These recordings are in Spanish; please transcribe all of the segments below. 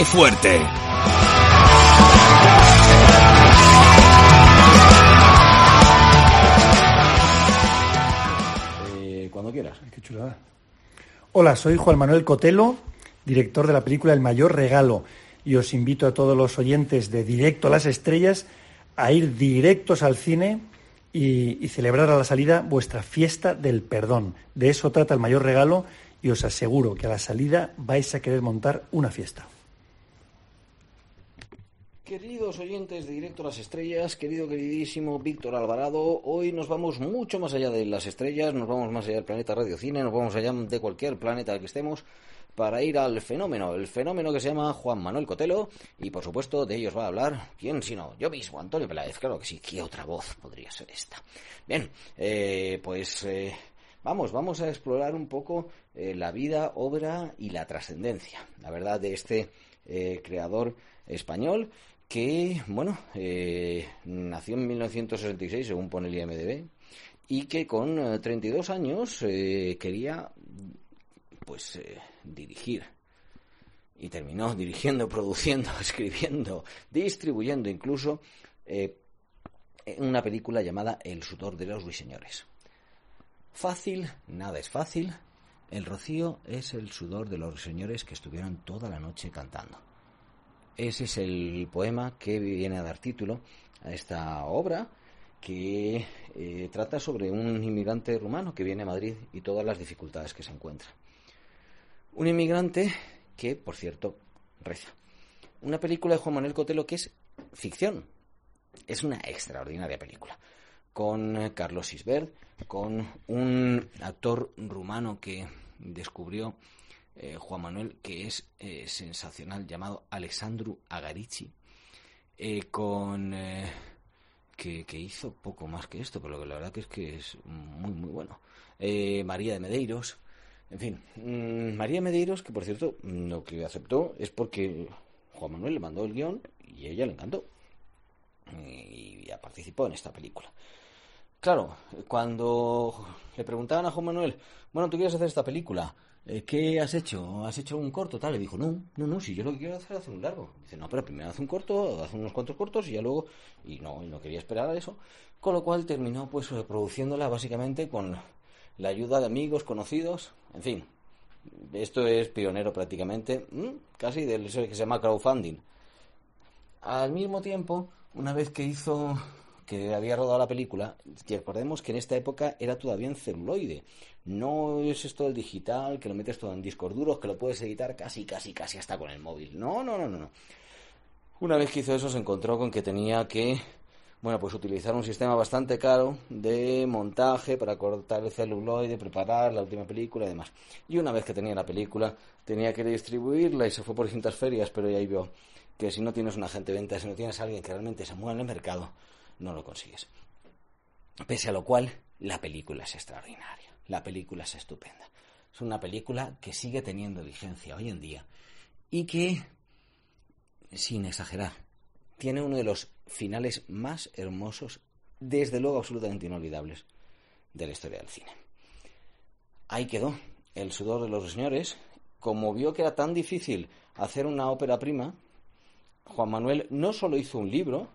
¡Qué fuerte! Eh, cuando quieras. Qué chulada. Hola, soy Juan Manuel Cotelo, director de la película El Mayor Regalo, y os invito a todos los oyentes de Directo a las Estrellas a ir directos al cine y, y celebrar a la salida vuestra fiesta del perdón. De eso trata El Mayor Regalo y os aseguro que a la salida vais a querer montar una fiesta. Queridos oyentes de Directo a las Estrellas, querido queridísimo Víctor Alvarado, hoy nos vamos mucho más allá de las estrellas, nos vamos más allá del planeta Radio Cine, nos vamos allá de cualquier planeta que estemos para ir al fenómeno, el fenómeno que se llama Juan Manuel Cotelo y por supuesto de ellos va a hablar, ¿quién sino? Yo mismo, Antonio Peláez, claro que sí, ¿qué otra voz podría ser esta? Bien, eh, pues eh, vamos, vamos a explorar un poco eh, la vida, obra y la trascendencia, la verdad, de este creador español que, bueno, eh, nació en 1966, según pone el IMDB, y que con eh, 32 años eh, quería, pues, eh, dirigir. Y terminó dirigiendo, produciendo, escribiendo, distribuyendo incluso eh, una película llamada El sudor de los ruiseñores. Fácil, nada es fácil. El rocío es el sudor de los ruiseñores que estuvieron toda la noche cantando. Ese es el poema que viene a dar título a esta obra que eh, trata sobre un inmigrante rumano que viene a Madrid y todas las dificultades que se encuentra. Un inmigrante que, por cierto, reza. Una película de Juan Manuel Cotelo que es ficción. Es una extraordinaria película. Con eh, Carlos Isbert, con un actor rumano que descubrió eh, Juan Manuel, que es eh, sensacional, llamado Alessandro Agarici, eh, con que, hizo poco más que esto, pero la verdad que es que es muy, muy bueno. María de Medeiros, en fin, mmm, María de Medeiros, que por cierto, lo que aceptó es porque Juan Manuel le mandó el guion y ella le encantó. Y ya participó en esta película. Claro, cuando le preguntaban a Juan Manuel, bueno, ¿tú quieres hacer esta película? Eh, ¿qué has hecho? ¿Has hecho un corto? Tal, le dijo, no, no, no, si yo lo que quiero hacer es hacer un largo. Dice, no, pero primero hace un corto, hace unos cuantos cortos y ya luego, y no, y no quería esperar a eso. Con lo cual terminó pues produciéndola básicamente con la ayuda de amigos, conocidos, en fin. Esto es pionero prácticamente, casi del que se llama crowdfunding. Al mismo tiempo, una vez que hizo que había rodado la película, que recordemos que en esta época era todavía en celuloide. No es esto del digital, que lo metes todo en discos duros, que lo puedes editar casi, casi, casi hasta con el móvil. No, no, no, no. no. Una vez que hizo eso se encontró con que tenía que, bueno, pues utilizar un sistema bastante caro de montaje para cortar el celuloide, preparar la última película y demás. Y una vez que tenía la película, tenía que distribuirla y se fue por distintas ferias, pero ya ahí vio que si no tienes un agente de venta, si no tienes a alguien que realmente se mueva en el mercado, no lo consigues. Pese a lo cual, la película es extraordinaria, la película es estupenda. Es una película que sigue teniendo vigencia hoy en día y que, sin exagerar, tiene uno de los finales más hermosos, desde luego absolutamente inolvidables, de la historia del cine. Ahí quedó el sudor de los señores. Como vio que era tan difícil hacer una ópera prima, Juan Manuel no solo hizo un libro,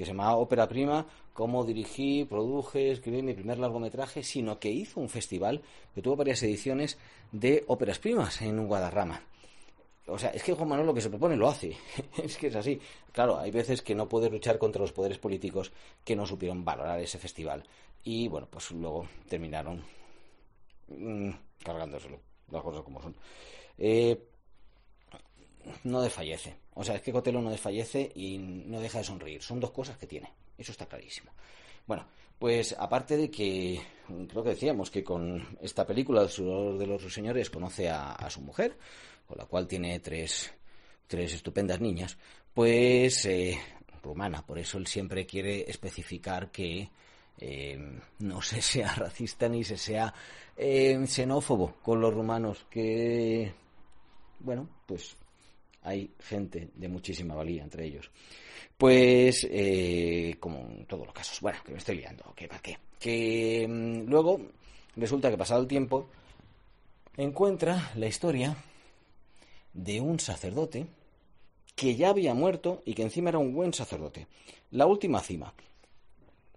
que se llamaba Ópera Prima, cómo dirigí, produje, escribí mi primer largometraje, sino que hizo un festival que tuvo varias ediciones de óperas primas en Guadarrama. O sea, es que Juan Manuel lo que se propone lo hace. es que es así. Claro, hay veces que no puede luchar contra los poderes políticos que no supieron valorar ese festival. Y bueno, pues luego terminaron mmm, cargándoselo, las cosas como son. Eh, no desfallece. O sea, es que Cotelo no desfallece y no deja de sonreír. Son dos cosas que tiene. Eso está clarísimo. Bueno, pues aparte de que creo que decíamos que con esta película, El sudor de los señores, conoce a, su mujer, con la cual tiene tres, tres estupendas niñas, pues eh, rumana. Por eso él siempre quiere especificar que eh, no se sea racista ni se sea eh, xenófobo con los rumanos, que, bueno, pues hay gente de muchísima valía entre ellos. Pues, eh, como en todos los casos, bueno, que me estoy liando, que para qué. Que mm, luego resulta que pasado el tiempo encuentra la historia de un sacerdote que ya había muerto y que encima era un buen sacerdote. La última cima.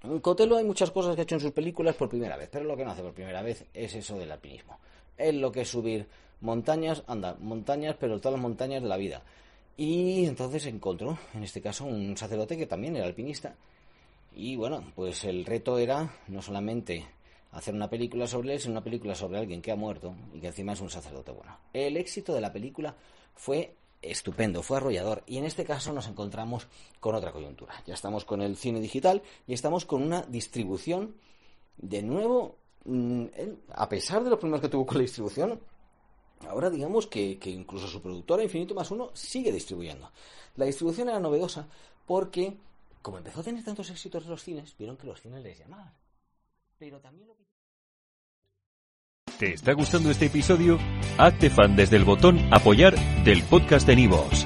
En Cotelo hay muchas cosas que ha hecho en sus películas por primera vez, pero lo que no hace por primera vez es eso del alpinismo. Es lo que es subir montañas, anda, montañas, pero todas las montañas de la vida. Y entonces encontró, en este caso, un sacerdote que también era alpinista. Y bueno, pues el reto era no solamente hacer una película sobre él, sino una película sobre alguien que ha muerto y que encima es un sacerdote bueno. El éxito de la película fue estupendo, fue arrollador. Y en este caso nos encontramos con otra coyuntura. Ya estamos con el cine digital y estamos con una distribución, de nuevo, mm, a pesar de los problemas que tuvo con la distribución, ahora digamos que, incluso su productora Infinito más uno sigue distribuyendo. La distribución era novedosa porque, como empezó a tener tantos éxitos en los cines, vieron que los cines les llamaban. Pero también lo que... ¿Te está gustando este episodio? Hazte fan desde el botón Apoyar del podcast de Nivos.